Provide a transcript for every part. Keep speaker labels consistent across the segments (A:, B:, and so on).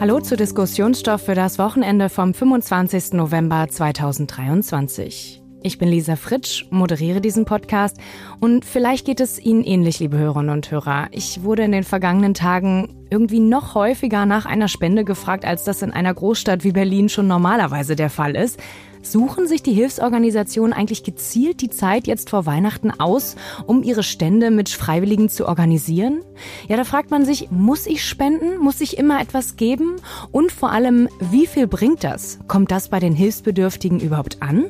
A: Hallo zu Diskussionsstoff für das Wochenende vom 25. November 2023. Ich bin Lisa Fritsch, moderiere diesen Podcast und vielleicht geht es Ihnen ähnlich, liebe Hörerinnen und Hörer. Ich wurde in den vergangenen Tagen irgendwie noch häufiger nach einer Spende gefragt, als das in einer Großstadt wie Berlin schon normalerweise der Fall ist. Suchen sich die Hilfsorganisationen eigentlich gezielt die Zeit jetzt vor Weihnachten aus, um ihre Stände mit Freiwilligen zu organisieren? Ja, da fragt man sich, muss ich spenden? Muss ich immer etwas geben? Und vor allem, wie viel bringt das? Kommt das bei den Hilfsbedürftigen überhaupt an?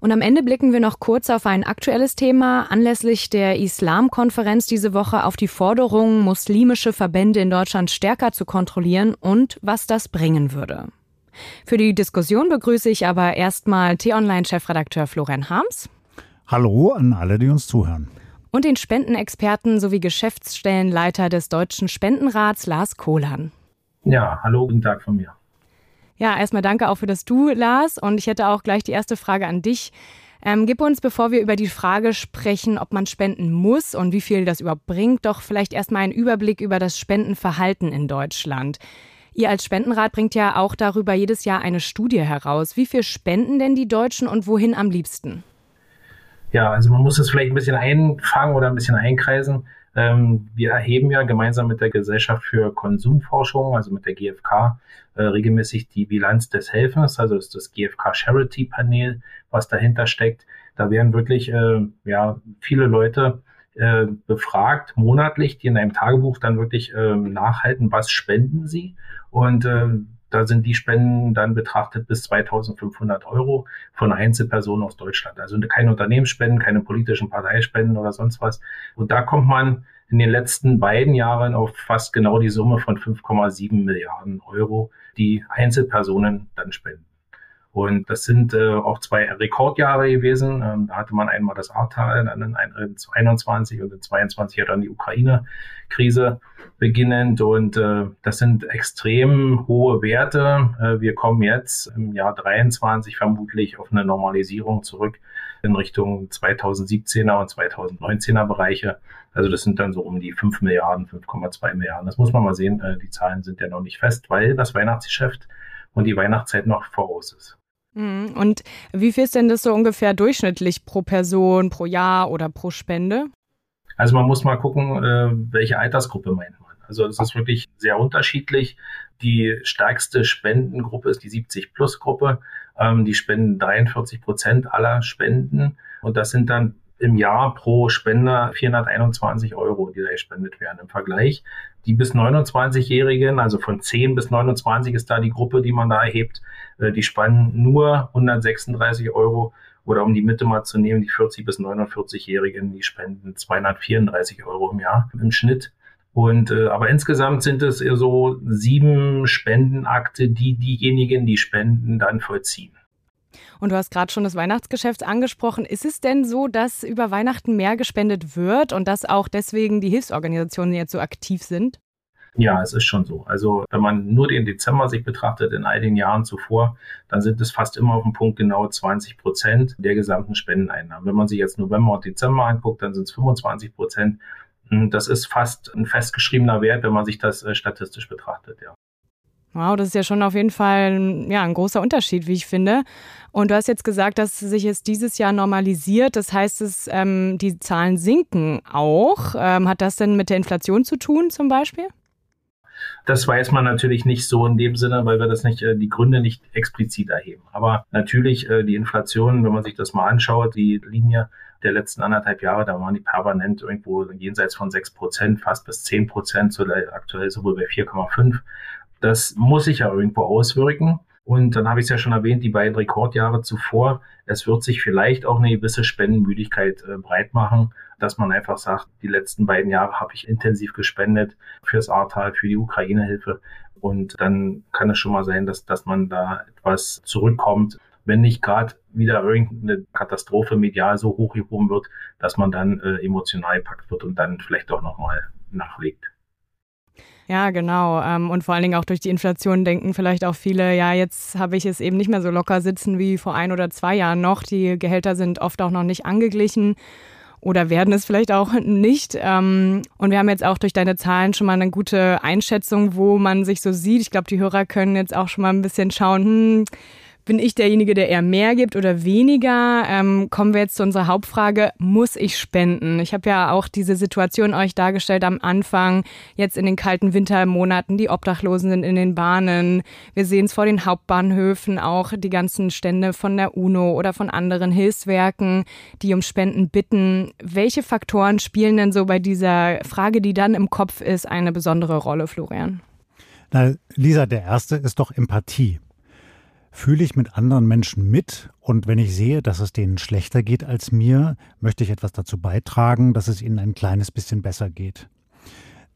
A: Und am Ende blicken wir noch kurz auf ein aktuelles Thema. Anlässlich der Islamkonferenz diese Woche auf die Forderung, muslimische Verbände in Deutschland stärker zu kontrollieren und was das bringen würde. Für die Diskussion begrüße ich aber erstmal T-Online-Chefredakteur Florian Harms.
B: Hallo an alle, die uns zuhören.
A: Und den Spendenexperten sowie Geschäftsstellenleiter des Deutschen Spendenrats Lars Kohlan.
C: Ja, hallo, guten Tag von mir.
A: Ja, erstmal danke auch für das Du, Lars. Und ich hätte auch gleich die erste Frage an dich. Ähm, gib uns, bevor wir über die Frage sprechen, ob man spenden muss und wie viel das überhaupt bringt, doch vielleicht erstmal einen Überblick über das Spendenverhalten in Deutschland. Ihr als Spendenrat bringt ja auch darüber jedes Jahr eine Studie heraus. Wie viel spenden denn die Deutschen und wohin am liebsten?
C: Ja, also man muss es vielleicht ein bisschen einfangen oder ein bisschen einkreisen. Ähm, wir erheben ja gemeinsam mit der Gesellschaft für Konsumforschung, also mit der GfK, äh, regelmäßig die Bilanz des Helfens, also ist das GfK Charity Panel, was dahinter steckt. Da werden wirklich äh, ja, viele Leute äh, befragt, monatlich, die in einem Tagebuch dann wirklich äh, nachhalten, was spenden sie. Und äh, da sind die Spenden dann betrachtet bis 2500 Euro von Einzelpersonen aus Deutschland. Also keine Unternehmensspenden, keine politischen Parteispenden oder sonst was. Und da kommt man in den letzten beiden Jahren auf fast genau die Summe von 5,7 Milliarden Euro, die Einzelpersonen dann spenden. Und das sind äh, auch zwei Rekordjahre gewesen. Ähm, da hatte man einmal das Ahrtal, dann in 21 und in 22 ja dann die Ukraine-Krise beginnend. Und äh, das sind extrem hohe Werte. Äh, wir kommen jetzt im Jahr 23 vermutlich auf eine Normalisierung zurück in Richtung 2017er und 2019er Bereiche. Also das sind dann so um die 5 Milliarden, 5,2 Milliarden. Das muss man mal sehen. Äh, die Zahlen sind ja noch nicht fest, weil das Weihnachtsgeschäft und die Weihnachtszeit noch voraus ist.
A: Mhm. Und wie viel ist denn das so ungefähr durchschnittlich pro Person, pro Jahr oder pro Spende?
C: Also man muss mal gucken, äh, welche Altersgruppe meint man. Also es ist wirklich sehr unterschiedlich. Die stärkste Spendengruppe ist die 70-Plus-Gruppe. Ähm, die spenden 43 Prozent aller Spenden. Und das sind dann im Jahr pro Spender 421 Euro, die da gespendet werden. Im Vergleich die bis 29-Jährigen, also von 10 bis 29 ist da die Gruppe, die man da erhebt, äh, die spannen nur 136 Euro oder um die Mitte mal zu nehmen, die 40 bis 49-Jährigen, die spenden 234 Euro im Jahr im Schnitt. Und äh, aber insgesamt sind es so sieben Spendenakte, die diejenigen, die spenden, dann vollziehen.
A: Und du hast gerade schon das Weihnachtsgeschäft angesprochen. Ist es denn so, dass über Weihnachten mehr gespendet wird und dass auch deswegen die Hilfsorganisationen jetzt so aktiv sind?
C: Ja, es ist schon so. Also wenn man nur den Dezember sich betrachtet in all den Jahren zuvor, dann sind es fast immer auf dem Punkt genau 20 Prozent der gesamten Spendeneinnahmen. Wenn man sich jetzt November und Dezember anguckt, dann sind es 25 Prozent. Das ist fast ein festgeschriebener Wert, wenn man sich das äh, statistisch betrachtet, ja.
A: Wow, das ist ja schon auf jeden Fall ja, ein großer Unterschied, wie ich finde. Und du hast jetzt gesagt, dass sich jetzt dieses Jahr normalisiert. Das heißt, es, ähm, die Zahlen sinken auch. Ähm, hat das denn mit der Inflation zu tun zum Beispiel?
C: Das weiß man natürlich nicht so in dem Sinne, weil wir das nicht, äh, die Gründe nicht explizit erheben. Aber natürlich äh, die Inflation, wenn man sich das mal anschaut, die Linie der letzten anderthalb Jahre, da waren die permanent irgendwo jenseits von sechs Prozent, fast bis zehn Prozent, so aktuell sowohl bei 4,5. Das muss sich ja irgendwo auswirken. Und dann habe ich es ja schon erwähnt, die beiden Rekordjahre zuvor. Es wird sich vielleicht auch eine gewisse Spendenmüdigkeit äh, breit machen, dass man einfach sagt, die letzten beiden Jahre habe ich intensiv gespendet fürs Ahrtal, für die Ukraine-Hilfe. Und dann kann es schon mal sein, dass, dass man da etwas zurückkommt, wenn nicht gerade wieder irgendeine Katastrophe medial so hochgehoben wird, dass man dann äh, emotional gepackt wird und dann vielleicht auch nochmal nachlegt.
A: Ja, genau. Ähm, und vor allen Dingen auch durch die Inflation denken vielleicht auch viele, ja, jetzt habe ich es eben nicht mehr so locker sitzen wie vor ein oder zwei Jahren noch. Die Gehälter sind oft auch noch nicht angeglichen. oder werden es vielleicht auch nicht. Ähm, und wir haben jetzt auch durch deine Zahlen schon mal eine gute Einschätzung, wo man sich so sieht. Ich glaube, die Hörer können jetzt auch schon mal ein bisschen schauen, hm, bin ich derjenige, der eher mehr gibt oder weniger? Ähm, kommen wir jetzt zu unserer Hauptfrage, muss ich spenden? Ich habe ja auch diese Situation euch dargestellt am Anfang, jetzt in den kalten Wintermonaten, die Obdachlosen sind in den Bahnen. Wir sehen es vor den Hauptbahnhöfen auch, die ganzen Stände von der UNO oder von anderen Hilfswerken, die um Spenden bitten. Welche Faktoren spielen denn so bei dieser Frage, die dann im Kopf ist, eine besondere Rolle, Florian?
B: Na, Lisa, der erste ist doch Empathie fühle ich mit anderen Menschen mit und wenn ich sehe, dass es denen schlechter geht als mir, möchte ich etwas dazu beitragen, dass es ihnen ein kleines bisschen besser geht.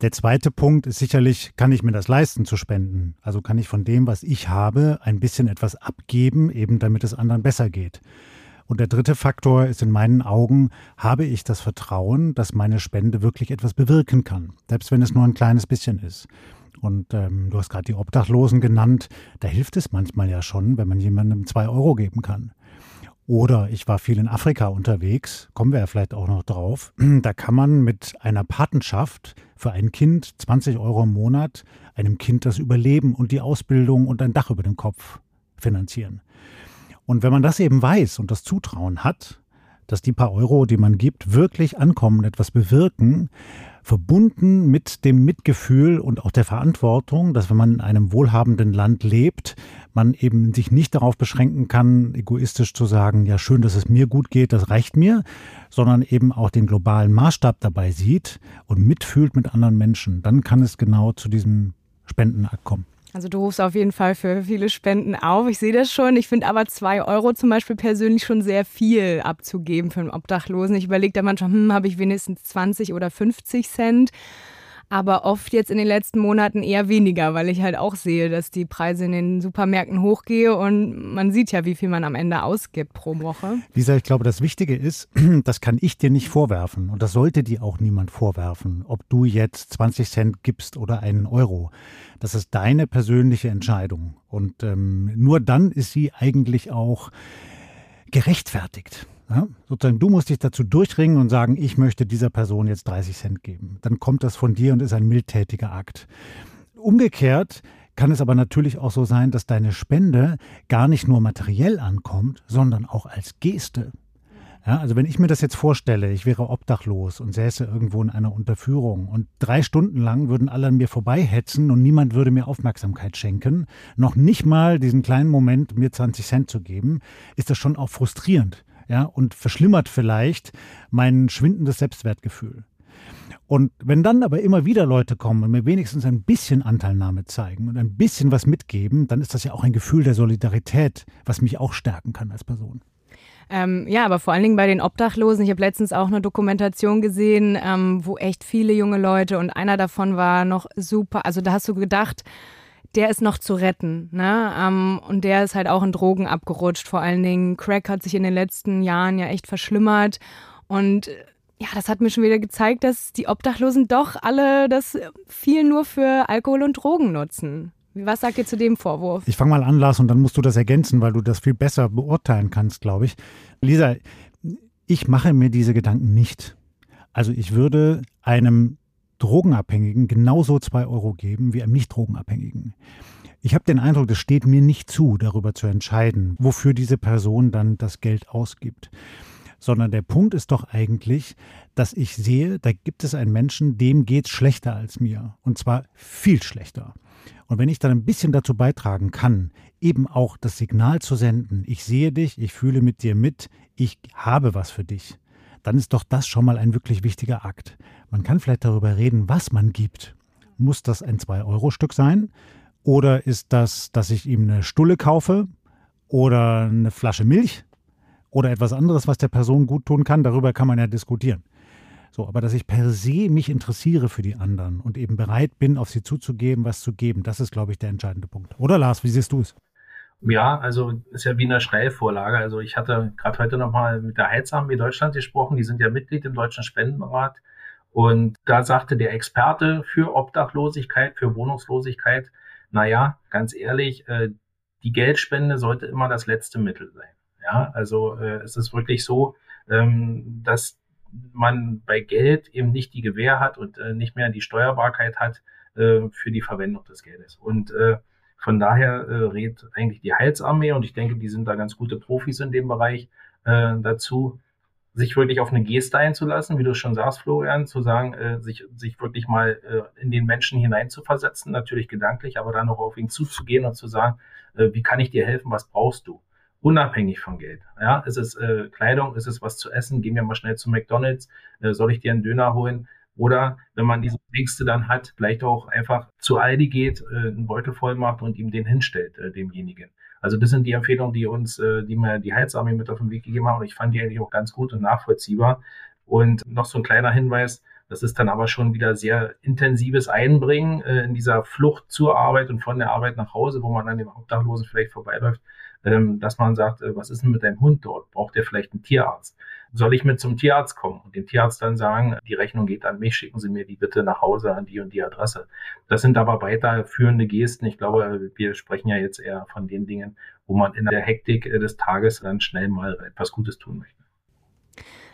B: Der zweite Punkt ist sicherlich, kann ich mir das leisten zu spenden? Also kann ich von dem, was ich habe, ein bisschen etwas abgeben, eben damit es anderen besser geht. Und der dritte Faktor ist in meinen Augen, habe ich das Vertrauen, dass meine Spende wirklich etwas bewirken kann, selbst wenn es nur ein kleines bisschen ist. Und ähm, du hast gerade die Obdachlosen genannt. Da hilft es manchmal ja schon, wenn man jemandem zwei Euro geben kann. Oder ich war viel in Afrika unterwegs, kommen wir ja vielleicht auch noch drauf. Da kann man mit einer Patenschaft für ein Kind 20 Euro im Monat einem Kind das Überleben und die Ausbildung und ein Dach über dem Kopf finanzieren. Und wenn man das eben weiß und das Zutrauen hat, dass die paar Euro, die man gibt, wirklich ankommen, etwas bewirken, verbunden mit dem Mitgefühl und auch der Verantwortung, dass wenn man in einem wohlhabenden Land lebt, man eben sich nicht darauf beschränken kann, egoistisch zu sagen, ja schön, dass es mir gut geht, das reicht mir, sondern eben auch den globalen Maßstab dabei sieht und mitfühlt mit anderen Menschen, dann kann es genau zu diesem Spendenakt kommen.
A: Also du rufst auf jeden Fall für viele Spenden auf. Ich sehe das schon. Ich finde aber zwei Euro zum Beispiel persönlich schon sehr viel abzugeben für einen Obdachlosen. Ich überlege da manchmal, hm, habe ich wenigstens 20 oder 50 Cent aber oft jetzt in den letzten Monaten eher weniger, weil ich halt auch sehe, dass die Preise in den Supermärkten hochgehen und man sieht ja, wie viel man am Ende ausgibt pro Woche.
B: Lisa, ich glaube, das Wichtige ist, das kann ich dir nicht vorwerfen und das sollte dir auch niemand vorwerfen, ob du jetzt 20 Cent gibst oder einen Euro. Das ist deine persönliche Entscheidung und ähm, nur dann ist sie eigentlich auch gerechtfertigt. Ja, sozusagen, du musst dich dazu durchringen und sagen, ich möchte dieser Person jetzt 30 Cent geben. Dann kommt das von dir und ist ein mildtätiger Akt. Umgekehrt kann es aber natürlich auch so sein, dass deine Spende gar nicht nur materiell ankommt, sondern auch als Geste. Ja, also wenn ich mir das jetzt vorstelle, ich wäre obdachlos und säße irgendwo in einer Unterführung und drei Stunden lang würden alle an mir vorbeihetzen und niemand würde mir Aufmerksamkeit schenken, noch nicht mal diesen kleinen Moment mir 20 Cent zu geben, ist das schon auch frustrierend ja, und verschlimmert vielleicht mein schwindendes Selbstwertgefühl. Und wenn dann aber immer wieder Leute kommen und mir wenigstens ein bisschen Anteilnahme zeigen und ein bisschen was mitgeben, dann ist das ja auch ein Gefühl der Solidarität, was mich auch stärken kann als Person.
A: Ähm, ja, aber vor allen Dingen bei den Obdachlosen. Ich habe letztens auch eine Dokumentation gesehen, ähm, wo echt viele junge Leute und einer davon war noch super. Also da hast du gedacht, der ist noch zu retten. Ne? Ähm, und der ist halt auch in Drogen abgerutscht. Vor allen Dingen, Crack hat sich in den letzten Jahren ja echt verschlimmert. Und ja, das hat mir schon wieder gezeigt, dass die Obdachlosen doch alle das viel nur für Alkohol und Drogen nutzen. Was sagt ihr zu dem Vorwurf?
B: Ich fange mal an, Lars, und dann musst du das ergänzen, weil du das viel besser beurteilen kannst, glaube ich. Lisa, ich mache mir diese Gedanken nicht. Also ich würde einem Drogenabhängigen genauso zwei Euro geben wie einem Nicht-Drogenabhängigen. Ich habe den Eindruck, es steht mir nicht zu, darüber zu entscheiden, wofür diese Person dann das Geld ausgibt. Sondern der Punkt ist doch eigentlich, dass ich sehe, da gibt es einen Menschen, dem geht es schlechter als mir. Und zwar viel schlechter. Und wenn ich dann ein bisschen dazu beitragen kann, eben auch das Signal zu senden, ich sehe dich, ich fühle mit dir mit, ich habe was für dich, dann ist doch das schon mal ein wirklich wichtiger Akt. Man kann vielleicht darüber reden, was man gibt. Muss das ein 2-Euro-Stück sein? Oder ist das, dass ich ihm eine Stulle kaufe oder eine Flasche Milch oder etwas anderes, was der Person gut tun kann? Darüber kann man ja diskutieren. So, aber dass ich per se mich interessiere für die anderen und eben bereit bin, auf sie zuzugeben, was zu geben, das ist, glaube ich, der entscheidende Punkt. Oder Lars, wie siehst du es?
C: Ja, also ist ja wie eine Steilvorlage. Also ich hatte gerade heute nochmal mit der Heizarmee Deutschland gesprochen. Die sind ja Mitglied im Deutschen Spendenrat. Und da sagte der Experte für Obdachlosigkeit, für Wohnungslosigkeit, naja, ganz ehrlich, äh, die Geldspende sollte immer das letzte Mittel sein. Ja, also äh, es ist wirklich so, ähm, dass man bei Geld eben nicht die Gewähr hat und äh, nicht mehr die Steuerbarkeit hat für die Verwendung des Geldes. Und äh, von daher äh, rät eigentlich die Heilsarmee und ich denke, die sind da ganz gute Profis in dem Bereich äh, dazu, sich wirklich auf eine Geste einzulassen, wie du schon sagst, Florian, zu sagen, äh, sich, sich wirklich mal äh, in den Menschen hineinzuversetzen, natürlich gedanklich, aber dann auch auf ihn zuzugehen und zu sagen, äh, wie kann ich dir helfen, was brauchst du? Unabhängig von Geld. Ja, ist es äh, Kleidung, ist es was zu essen, gehen wir mal schnell zu McDonalds, äh, soll ich dir einen Döner holen? Oder wenn man diese Ängste dann hat, vielleicht auch einfach zu Aldi geht, äh, einen Beutel voll macht und ihm den hinstellt, äh, demjenigen. Also das sind die Empfehlungen, die uns, äh, die mir die Heilsarmee mit auf den Weg gegeben haben. Und ich fand die eigentlich auch ganz gut und nachvollziehbar. Und noch so ein kleiner Hinweis, das ist dann aber schon wieder sehr intensives Einbringen äh, in dieser Flucht zur Arbeit und von der Arbeit nach Hause, wo man an dem Obdachlosen vielleicht vorbeiläuft, ähm, dass man sagt, äh, was ist denn mit deinem Hund dort? Braucht der vielleicht einen Tierarzt? Soll ich mit zum Tierarzt kommen und dem Tierarzt dann sagen, die Rechnung geht an mich, schicken Sie mir die bitte nach Hause an die und die Adresse. Das sind aber weiterführende Gesten. Ich glaube, wir sprechen ja jetzt eher von den Dingen, wo man in der Hektik des Tages dann schnell mal etwas Gutes tun möchte.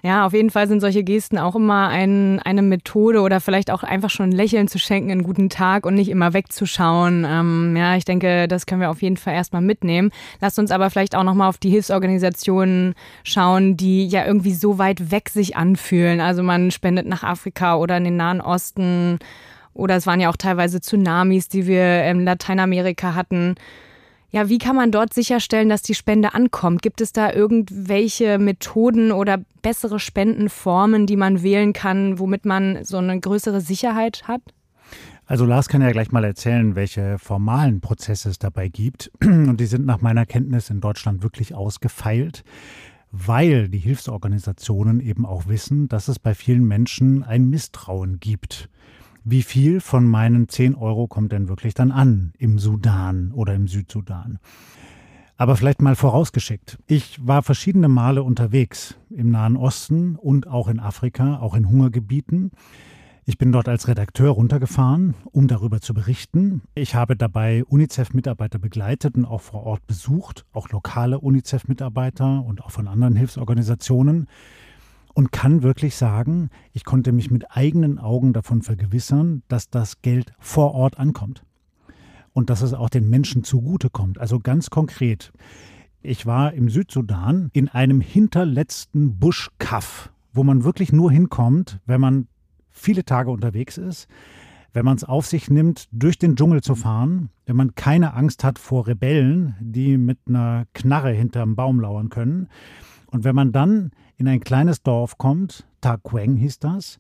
A: Ja, auf jeden Fall sind solche Gesten auch immer ein, eine Methode oder vielleicht auch einfach schon ein Lächeln zu schenken, einen guten Tag und nicht immer wegzuschauen. Ähm, ja, ich denke, das können wir auf jeden Fall erstmal mitnehmen. Lasst uns aber vielleicht auch nochmal auf die Hilfsorganisationen schauen, die ja irgendwie so weit weg sich anfühlen. Also man spendet nach Afrika oder in den Nahen Osten oder es waren ja auch teilweise Tsunamis, die wir in Lateinamerika hatten. Ja, wie kann man dort sicherstellen, dass die Spende ankommt? Gibt es da irgendwelche Methoden oder bessere Spendenformen, die man wählen kann, womit man so eine größere Sicherheit hat?
B: Also Lars kann ja gleich mal erzählen, welche formalen Prozesse es dabei gibt. Und die sind nach meiner Kenntnis in Deutschland wirklich ausgefeilt, weil die Hilfsorganisationen eben auch wissen, dass es bei vielen Menschen ein Misstrauen gibt wie viel von meinen 10 Euro kommt denn wirklich dann an im Sudan oder im Südsudan? Aber vielleicht mal vorausgeschickt. Ich war verschiedene Male unterwegs im Nahen Osten und auch in Afrika, auch in Hungergebieten. Ich bin dort als Redakteur runtergefahren, um darüber zu berichten. Ich habe dabei UNICEF-Mitarbeiter begleitet und auch vor Ort besucht, auch lokale UNICEF-Mitarbeiter und auch von anderen Hilfsorganisationen und kann wirklich sagen, ich konnte mich mit eigenen Augen davon vergewissern, dass das Geld vor Ort ankommt und dass es auch den Menschen zugutekommt. Also ganz konkret, ich war im Südsudan in einem hinterletzten Buschkaff, wo man wirklich nur hinkommt, wenn man viele Tage unterwegs ist, wenn man es auf sich nimmt, durch den Dschungel zu fahren, wenn man keine Angst hat vor Rebellen, die mit einer Knarre hinterm Baum lauern können. Und wenn man dann in ein kleines Dorf kommt, Taqueng hieß das,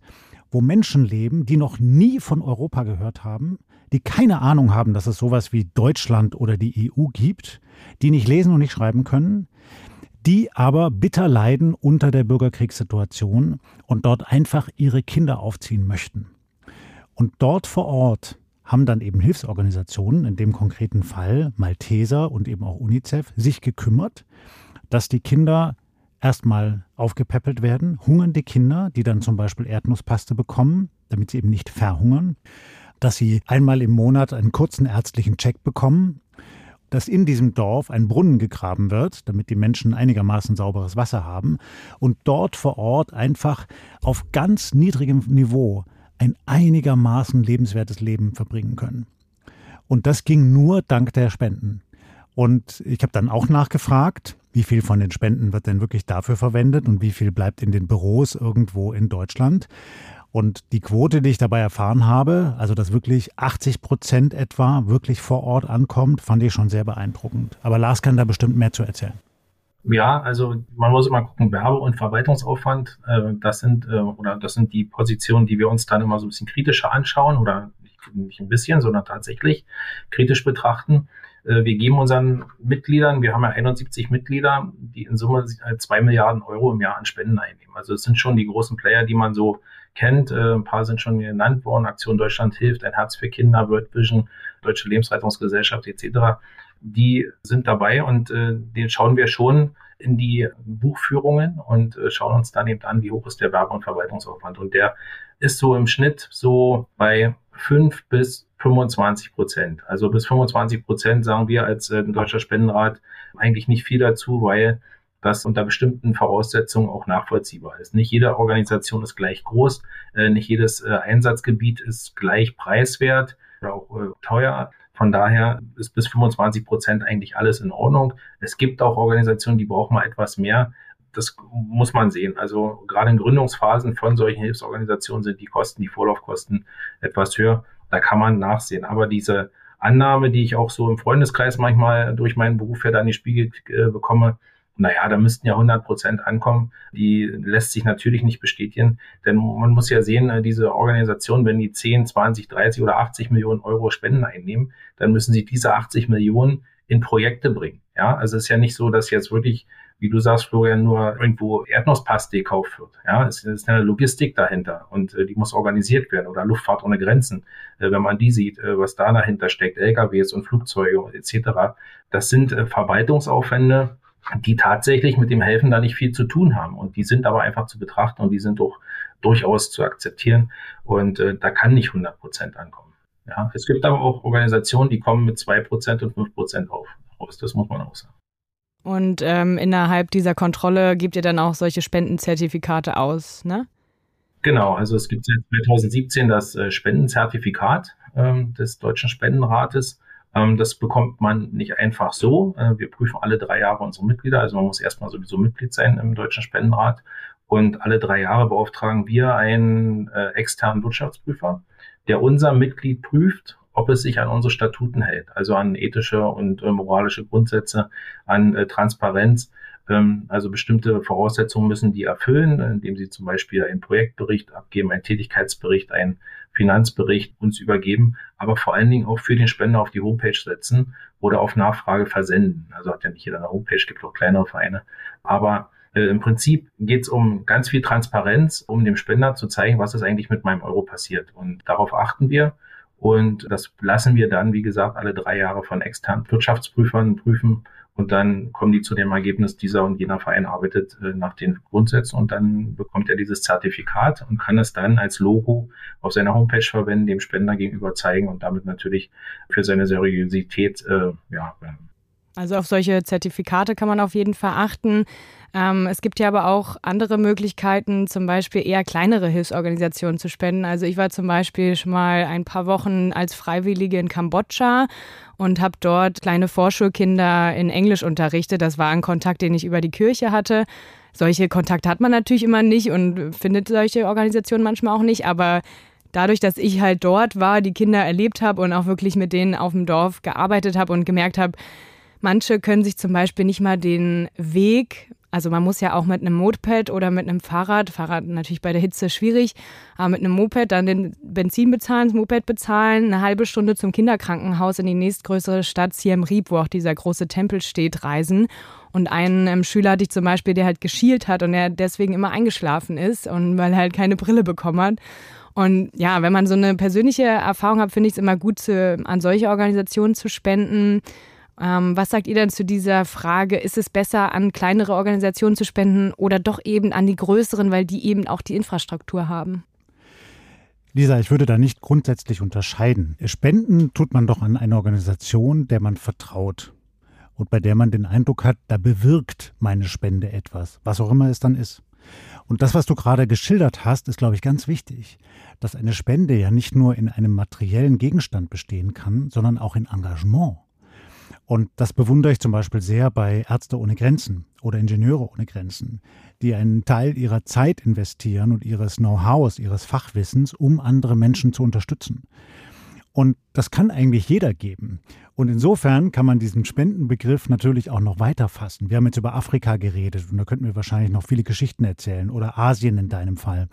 B: wo Menschen leben, die noch nie von Europa gehört haben, die keine Ahnung haben, dass es sowas wie Deutschland oder die EU gibt, die nicht lesen und nicht schreiben können, die aber bitter leiden unter der Bürgerkriegssituation und dort einfach ihre Kinder aufziehen möchten. Und dort vor Ort haben dann eben Hilfsorganisationen, in dem konkreten Fall Malteser und eben auch UNICEF, sich gekümmert, dass die Kinder erstmal aufgepäppelt werden, hungernde Kinder, die dann zum Beispiel Erdnusspaste bekommen, damit sie eben nicht verhungern, dass sie einmal im Monat einen kurzen ärztlichen Check bekommen, dass in diesem Dorf ein Brunnen gegraben wird, damit die Menschen einigermaßen sauberes Wasser haben und dort vor Ort einfach auf ganz niedrigem Niveau ein einigermaßen lebenswertes Leben verbringen können. Und das ging nur dank der Spenden. Und ich habe dann auch nachgefragt, wie viel von den Spenden wird denn wirklich dafür verwendet und wie viel bleibt in den Büros irgendwo in Deutschland. Und die Quote, die ich dabei erfahren habe, also dass wirklich 80 Prozent etwa wirklich vor Ort ankommt, fand ich schon sehr beeindruckend. Aber Lars kann da bestimmt mehr zu erzählen.
C: Ja, also man muss immer gucken, Werbe- und Verwaltungsaufwand, äh, das sind äh, oder das sind die Positionen, die wir uns dann immer so ein bisschen kritischer anschauen oder nicht ein bisschen, sondern tatsächlich kritisch betrachten. Äh, wir geben unseren Mitgliedern, wir haben ja 71 Mitglieder, die in Summe äh, zwei Milliarden Euro im Jahr an Spenden einnehmen. Also es sind schon die großen Player, die man so kennt. Äh, ein paar sind schon genannt worden. Aktion Deutschland hilft, ein Herz für Kinder, World Vision, Deutsche Lebensrettungsgesellschaft etc. Die sind dabei und den schauen wir schon in die Buchführungen und schauen uns dann eben an, wie hoch ist der Werbe- und Verwaltungsaufwand. Und der ist so im Schnitt so bei fünf bis 25 Prozent. Also bis 25 Prozent sagen wir als äh, Deutscher Spendenrat eigentlich nicht viel dazu, weil das unter bestimmten Voraussetzungen auch nachvollziehbar ist. Nicht jede Organisation ist gleich groß, äh, nicht jedes äh, Einsatzgebiet ist gleich preiswert oder auch äh, teuer. Von daher ist bis 25 Prozent eigentlich alles in Ordnung. Es gibt auch Organisationen, die brauchen mal etwas mehr. Das muss man sehen. Also gerade in Gründungsphasen von solchen Hilfsorganisationen sind die Kosten, die Vorlaufkosten etwas höher. Da kann man nachsehen. Aber diese Annahme, die ich auch so im Freundeskreis manchmal durch meinen Beruf ja dann die Spiegel äh, bekomme, naja, da müssten ja 100 Prozent ankommen. Die lässt sich natürlich nicht bestätigen, denn man muss ja sehen, äh, diese Organisation, wenn die 10, 20, 30 oder 80 Millionen Euro Spenden einnehmen, dann müssen sie diese 80 Millionen in Projekte bringen. Ja, also es ist ja nicht so, dass jetzt wirklich, wie du sagst, Florian, nur irgendwo Erdnusspaste gekauft wird. Ja, es ist eine Logistik dahinter und äh, die muss organisiert werden oder Luftfahrt ohne Grenzen. Äh, wenn man die sieht, äh, was da dahinter steckt, LKWs und Flugzeuge etc. Das sind Verwaltungsaufwände, die tatsächlich mit dem Helfen da nicht viel zu tun haben. Und die sind aber einfach zu betrachten und die sind doch durchaus zu akzeptieren. Und äh, da kann nicht 100 Prozent ankommen. Ja, es gibt aber auch Organisationen, die kommen mit 2 Prozent und 5 Prozent auf. Das muss man auch sagen.
A: Und ähm, innerhalb dieser Kontrolle gibt ihr dann auch solche Spendenzertifikate aus, ne?
C: Genau, also es gibt seit 2017 das äh, Spendenzertifikat ähm, des Deutschen Spendenrates. Ähm, das bekommt man nicht einfach so. Äh, wir prüfen alle drei Jahre unsere Mitglieder. Also man muss erstmal sowieso Mitglied sein im Deutschen Spendenrat. Und alle drei Jahre beauftragen wir einen äh, externen Wirtschaftsprüfer, der unser Mitglied prüft, ob es sich an unsere Statuten hält, also an ethische und äh, moralische Grundsätze, an äh, Transparenz. Ähm, also bestimmte Voraussetzungen müssen die erfüllen, indem sie zum Beispiel einen Projektbericht abgeben, einen Tätigkeitsbericht, einen Finanzbericht uns übergeben, aber vor allen Dingen auch für den Spender auf die Homepage setzen oder auf Nachfrage versenden. Also hat ja nicht jeder eine Homepage, gibt auch kleinere Vereine. Aber äh, im Prinzip geht es um ganz viel Transparenz, um dem Spender zu zeigen, was ist eigentlich mit meinem Euro passiert. Und darauf achten wir. Und das lassen wir dann, wie gesagt, alle drei Jahre von externen Wirtschaftsprüfern prüfen. Und dann kommen die zu dem Ergebnis, dieser und jener Verein arbeitet äh, nach den Grundsätzen. Und dann bekommt er dieses Zertifikat und kann es dann als Logo auf seiner Homepage verwenden, dem Spender gegenüber zeigen und damit natürlich für seine Seriosität äh, ja,
A: also auf solche Zertifikate kann man auf jeden Fall achten. Ähm, es gibt ja aber auch andere Möglichkeiten, zum Beispiel eher kleinere Hilfsorganisationen zu spenden. Also ich war zum Beispiel schon mal ein paar Wochen als Freiwillige in Kambodscha und habe dort kleine Vorschulkinder in Englisch unterrichtet. Das war ein Kontakt, den ich über die Kirche hatte. Solche Kontakte hat man natürlich immer nicht und findet solche Organisationen manchmal auch nicht, aber dadurch, dass ich halt dort war, die Kinder erlebt habe und auch wirklich mit denen auf dem Dorf gearbeitet habe und gemerkt habe, Manche können sich zum Beispiel nicht mal den Weg, also man muss ja auch mit einem Moped oder mit einem Fahrrad, Fahrrad natürlich bei der Hitze schwierig, aber mit einem Moped dann den Benzin bezahlen, das Moped bezahlen, eine halbe Stunde zum Kinderkrankenhaus in die nächstgrößere Stadt Siem Reap, wo auch dieser große Tempel steht, reisen. Und einen ähm, Schüler hatte ich zum Beispiel, der halt geschielt hat und der deswegen immer eingeschlafen ist und weil er halt keine Brille bekommen hat. Und ja, wenn man so eine persönliche Erfahrung hat, finde ich es immer gut, zu, an solche Organisationen zu spenden ähm, was sagt ihr denn zu dieser Frage? Ist es besser, an kleinere Organisationen zu spenden oder doch eben an die größeren, weil die eben auch die Infrastruktur haben?
B: Lisa, ich würde da nicht grundsätzlich unterscheiden. Spenden tut man doch an eine Organisation, der man vertraut und bei der man den Eindruck hat, da bewirkt meine Spende etwas, was auch immer es dann ist. Und das, was du gerade geschildert hast, ist, glaube ich, ganz wichtig, dass eine Spende ja nicht nur in einem materiellen Gegenstand bestehen kann, sondern auch in Engagement. Und das bewundere ich zum Beispiel sehr bei Ärzte ohne Grenzen oder Ingenieure ohne Grenzen, die einen Teil ihrer Zeit investieren und ihres Know-hows, ihres Fachwissens, um andere Menschen zu unterstützen. Und das kann eigentlich jeder geben. Und insofern kann man diesen Spendenbegriff natürlich auch noch weiter fassen. Wir haben jetzt über Afrika geredet und da könnten wir wahrscheinlich noch viele Geschichten erzählen oder Asien in deinem Fall.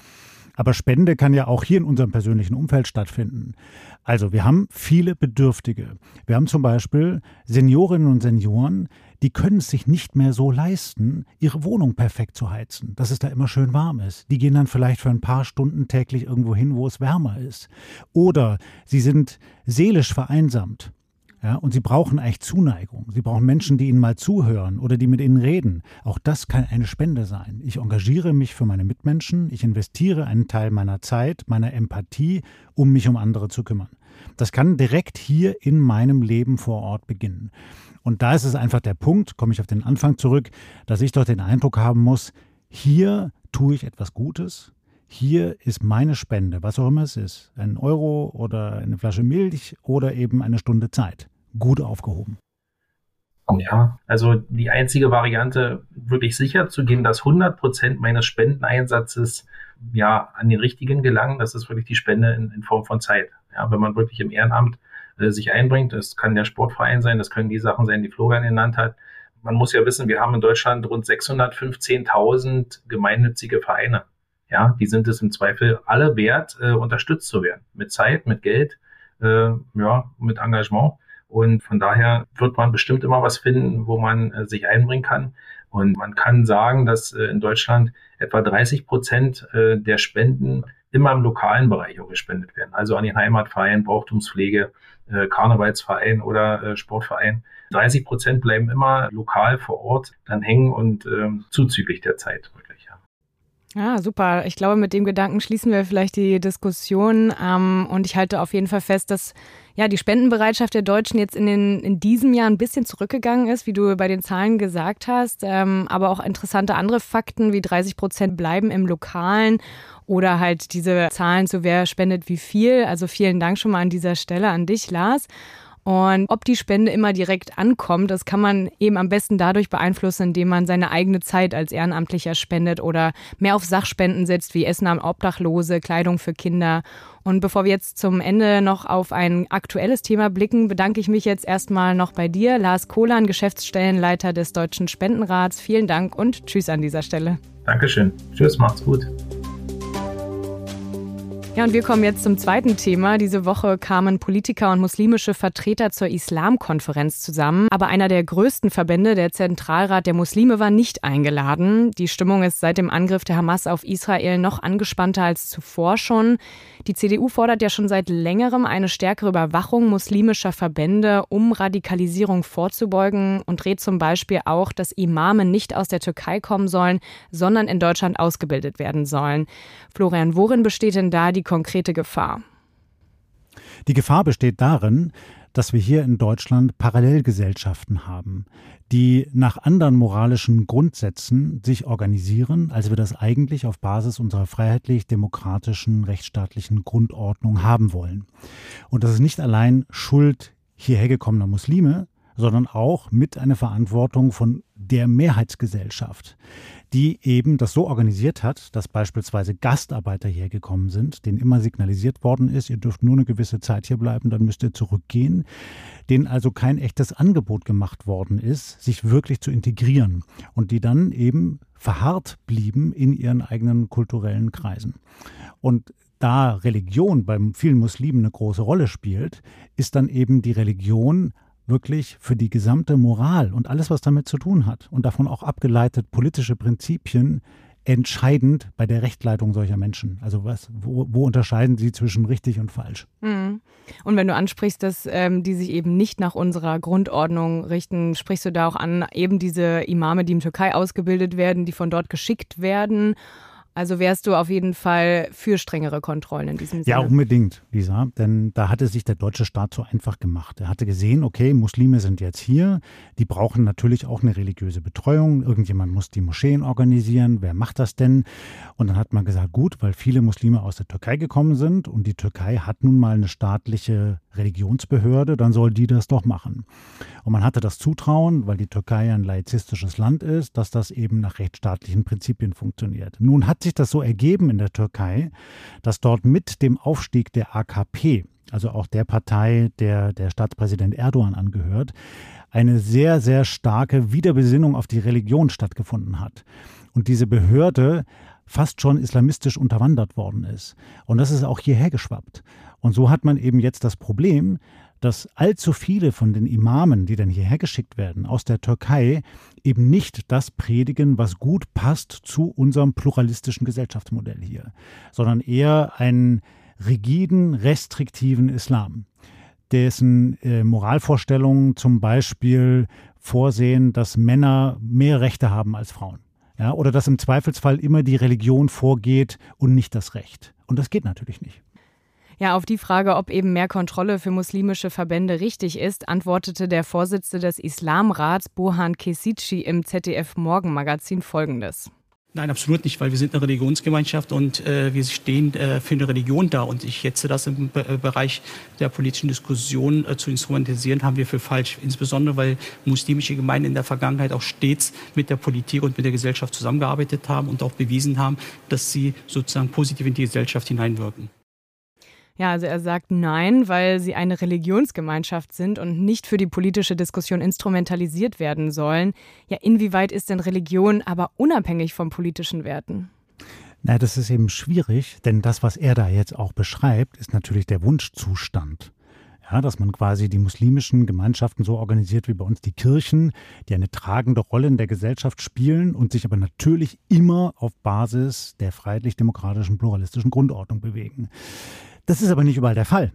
B: Aber Spende kann ja auch hier in unserem persönlichen Umfeld stattfinden. Also wir haben viele Bedürftige. Wir haben zum Beispiel Seniorinnen und Senioren, die können es sich nicht mehr so leisten, ihre Wohnung perfekt zu heizen, dass es da immer schön warm ist. Die gehen dann vielleicht für ein paar Stunden täglich irgendwo hin, wo es wärmer ist. Oder sie sind seelisch vereinsamt. Ja, und sie brauchen eigentlich Zuneigung. Sie brauchen Menschen, die ihnen mal zuhören oder die mit ihnen reden. Auch das kann eine Spende sein. Ich engagiere mich für meine Mitmenschen. Ich investiere einen Teil meiner Zeit, meiner Empathie, um mich um andere zu kümmern. Das kann direkt hier in meinem Leben vor Ort beginnen. Und da ist es einfach der Punkt, komme ich auf den Anfang zurück, dass ich doch den Eindruck haben muss, hier tue ich etwas Gutes, hier ist meine Spende, was auch immer es ist, ein Euro oder eine Flasche Milch oder eben eine Stunde Zeit gut aufgehoben.
C: Ja, also die einzige Variante, wirklich sicher zu gehen, dass 100 Prozent meines Spendeneinsatzes ja an den richtigen gelangen, das ist wirklich die Spende in, in Form von Zeit. Ja, wenn man wirklich im Ehrenamt äh, sich einbringt, das kann der Sportverein sein, das können die Sachen sein, die Florian genannt hat. Man muss ja wissen, wir haben in Deutschland rund 615.000 gemeinnützige Vereine. Ja, die sind es im Zweifel alle wert, äh, unterstützt zu werden. Mit Zeit, mit Geld, äh, ja, mit Engagement. Und von daher wird man bestimmt immer was finden, wo man äh, sich einbringen kann. Und man kann sagen, dass äh, in Deutschland etwa 30 Prozent äh, der Spenden immer im lokalen Bereich auch gespendet werden. Also an den Heimatverein, Brauchtumspflege, Karnevalsverein oder Sportverein. 30 Prozent bleiben immer lokal vor Ort dann hängen und äh, zuzüglich der Zeit.
A: Ja, super. Ich glaube, mit dem Gedanken schließen wir vielleicht die Diskussion. Ähm, und ich halte auf jeden Fall fest, dass ja die Spendenbereitschaft der Deutschen jetzt in, den, in diesem Jahr ein bisschen zurückgegangen ist, wie du bei den Zahlen gesagt hast. Ähm, aber auch interessante andere Fakten, wie 30 Prozent bleiben im Lokalen oder halt diese Zahlen zu wer spendet wie viel. Also vielen Dank schon mal an dieser Stelle an dich, Lars. Und ob die Spende immer direkt ankommt, das kann man eben am besten dadurch beeinflussen, indem man seine eigene Zeit als Ehrenamtlicher spendet oder mehr auf Sachspenden setzt, wie Essen an Obdachlose, Kleidung für Kinder. Und bevor wir jetzt zum Ende noch auf ein aktuelles Thema blicken, bedanke ich mich jetzt erstmal noch bei dir, Lars Kohlan, Geschäftsstellenleiter des Deutschen Spendenrats. Vielen Dank und Tschüss an dieser Stelle.
C: Dankeschön. Tschüss, macht's gut.
A: Ja, und wir kommen jetzt zum zweiten Thema. Diese Woche kamen Politiker und muslimische Vertreter zur Islamkonferenz zusammen. Aber einer der größten Verbände, der Zentralrat der Muslime, war nicht eingeladen. Die Stimmung ist seit dem Angriff der Hamas auf Israel noch angespannter als zuvor schon. Die CDU fordert ja schon seit längerem eine stärkere Überwachung muslimischer Verbände, um Radikalisierung vorzubeugen und rät zum Beispiel auch, dass Imame nicht aus der Türkei kommen sollen, sondern in Deutschland ausgebildet werden sollen. Florian, worin besteht denn da die konkrete Gefahr?
B: Die Gefahr besteht darin, dass wir hier in Deutschland Parallelgesellschaften haben, die nach anderen moralischen Grundsätzen sich organisieren, als wir das eigentlich auf Basis unserer freiheitlich-demokratischen, rechtsstaatlichen Grundordnung haben wollen. Und das ist nicht allein Schuld hierher gekommener Muslime, sondern auch mit einer Verantwortung von der Mehrheitsgesellschaft, die eben das so organisiert hat, dass beispielsweise Gastarbeiter hergekommen sind, denen immer signalisiert worden ist, ihr dürft nur eine gewisse Zeit hier bleiben, dann müsst ihr zurückgehen, denen also kein echtes Angebot gemacht worden ist, sich wirklich zu integrieren und die dann eben verharrt blieben in ihren eigenen kulturellen Kreisen. Und da Religion bei vielen Muslimen eine große Rolle spielt, ist dann eben die Religion wirklich für die gesamte Moral und alles, was damit zu tun hat und davon auch abgeleitet politische Prinzipien entscheidend bei der Rechtleitung solcher Menschen? Also was, wo, wo unterscheiden sie zwischen richtig und falsch?
A: Mhm. Und wenn du ansprichst, dass ähm, die sich eben nicht nach unserer Grundordnung richten, sprichst du da auch an eben diese Imame, die in Türkei ausgebildet werden, die von dort geschickt werden also wärst du auf jeden Fall für strengere Kontrollen in diesem Sinne.
B: Ja, unbedingt, Lisa. Denn da hatte sich der deutsche Staat so einfach gemacht. Er hatte gesehen, okay, Muslime sind jetzt hier, die brauchen natürlich auch eine religiöse Betreuung. Irgendjemand muss die Moscheen organisieren. Wer macht das denn? Und dann hat man gesagt, gut, weil viele Muslime aus der Türkei gekommen sind und die Türkei hat nun mal eine staatliche Religionsbehörde, dann soll die das doch machen. Und man hatte das Zutrauen, weil die Türkei ein laizistisches Land ist, dass das eben nach rechtsstaatlichen Prinzipien funktioniert. Nun hat sich das so ergeben in der Türkei, dass dort mit dem Aufstieg der AKP, also auch der Partei, der der Staatspräsident Erdogan angehört, eine sehr, sehr starke Wiederbesinnung auf die Religion stattgefunden hat. Und diese Behörde fast schon islamistisch unterwandert worden ist. Und das ist auch hierher geschwappt. Und so hat man eben jetzt das Problem, dass allzu viele von den Imamen, die dann hierher geschickt werden aus der Türkei, eben nicht das predigen, was gut passt zu unserem pluralistischen Gesellschaftsmodell hier, sondern eher einen rigiden, restriktiven Islam dessen äh, Moralvorstellungen zum Beispiel vorsehen, dass Männer mehr Rechte haben als Frauen. Ja, oder dass im Zweifelsfall immer die Religion vorgeht und nicht das Recht. Und das geht natürlich nicht.
A: Ja, auf die Frage, ob eben mehr Kontrolle für muslimische Verbände richtig ist, antwortete der Vorsitzende des Islamrats Bohan Kesici im ZDF Morgenmagazin folgendes.
D: Nein, absolut nicht, weil wir sind eine Religionsgemeinschaft und äh, wir stehen äh, für eine Religion da. Und ich schätze, das im Be äh, Bereich der politischen Diskussion äh, zu instrumentalisieren, haben wir für falsch. Insbesondere, weil muslimische Gemeinden in der Vergangenheit auch stets mit der Politik und mit der Gesellschaft zusammengearbeitet haben und auch bewiesen haben, dass sie sozusagen positiv in die Gesellschaft hineinwirken.
A: Ja, also er sagt nein, weil sie eine Religionsgemeinschaft sind und nicht für die politische Diskussion instrumentalisiert werden sollen. Ja, inwieweit ist denn Religion aber unabhängig von politischen Werten?
B: Na, das ist eben schwierig, denn das, was er da jetzt auch beschreibt, ist natürlich der Wunschzustand. Ja, dass man quasi die muslimischen Gemeinschaften so organisiert wie bei uns die Kirchen, die eine tragende Rolle in der Gesellschaft spielen und sich aber natürlich immer auf Basis der freiheitlich-demokratischen, pluralistischen Grundordnung bewegen. Das ist aber nicht überall der Fall.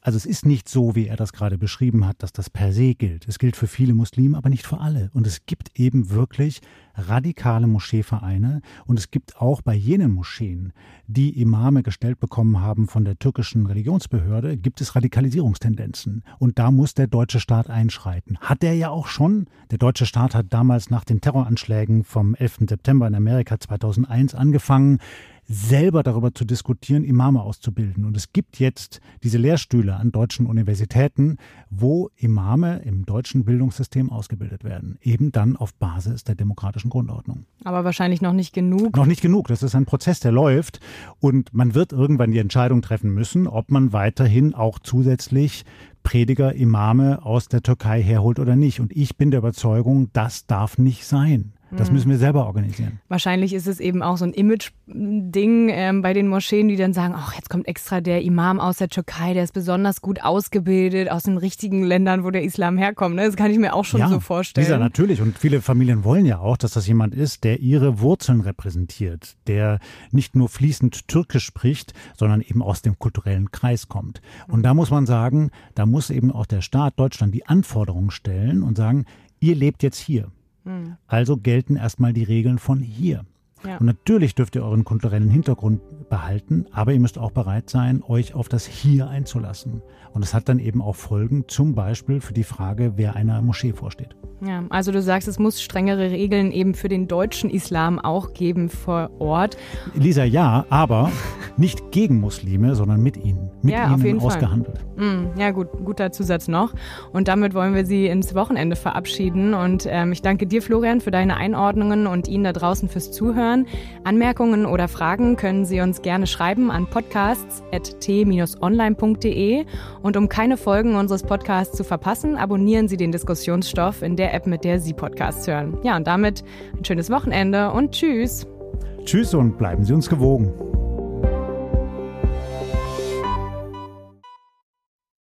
B: Also es ist nicht so, wie er das gerade beschrieben hat, dass das per se gilt. Es gilt für viele Muslime, aber nicht für alle. Und es gibt eben wirklich radikale Moscheevereine und es gibt auch bei jenen Moscheen, die Imame gestellt bekommen haben von der türkischen Religionsbehörde, gibt es Radikalisierungstendenzen. Und da muss der deutsche Staat einschreiten. Hat er ja auch schon. Der deutsche Staat hat damals nach den Terroranschlägen vom 11. September in Amerika 2001 angefangen, selber darüber zu diskutieren, Imame auszubilden. Und es gibt jetzt diese Lehrstühle an deutschen Universitäten, wo Imame im deutschen Bildungssystem ausgebildet werden. Eben dann auf Basis der demokratischen Grundordnung.
A: Aber wahrscheinlich noch nicht genug.
B: Noch nicht genug. Das ist ein Prozess, der läuft. Und man wird irgendwann die Entscheidung treffen müssen, ob man weiterhin auch zusätzlich Prediger, Imame aus der Türkei herholt oder nicht. Und ich bin der Überzeugung, das darf nicht sein. Das müssen wir selber organisieren.
A: Wahrscheinlich ist es eben auch so ein Image-Ding ähm, bei den Moscheen, die dann sagen, ach, jetzt kommt extra der Imam aus der Türkei, der ist besonders gut ausgebildet, aus den richtigen Ländern, wo der Islam herkommt. Ne? Das kann ich mir auch schon
B: ja,
A: so vorstellen.
B: Dieser natürlich. Und viele Familien wollen ja auch, dass das jemand ist, der ihre Wurzeln repräsentiert, der nicht nur fließend Türkisch spricht, sondern eben aus dem kulturellen Kreis kommt. Und da muss man sagen, da muss eben auch der Staat Deutschland die Anforderungen stellen und sagen, ihr lebt jetzt hier. Hm. Also gelten erstmal die Regeln von hier. Ja. Und natürlich dürft ihr euren kulturellen Hintergrund behalten, aber ihr müsst auch bereit sein, euch auf das Hier einzulassen. Und es hat dann eben auch Folgen, zum Beispiel für die Frage, wer einer Moschee vorsteht.
A: Ja, also du sagst, es muss strengere Regeln eben für den deutschen Islam auch geben vor Ort.
B: Lisa, ja, aber nicht gegen Muslime, sondern mit ihnen. Mit
A: ja,
B: ihnen
A: auf jeden
B: ausgehandelt.
A: Fall. Mm, ja, gut, guter Zusatz noch. Und damit wollen wir Sie ins Wochenende verabschieden. Und ähm, ich danke dir, Florian, für deine Einordnungen und Ihnen da draußen fürs Zuhören. Anmerkungen oder Fragen können Sie uns gerne schreiben an podcasts.t-online.de. Und um keine Folgen unseres Podcasts zu verpassen, abonnieren Sie den Diskussionsstoff in der App, mit der Sie Podcasts hören. Ja, und damit ein schönes Wochenende und tschüss.
B: Tschüss und bleiben Sie uns gewogen.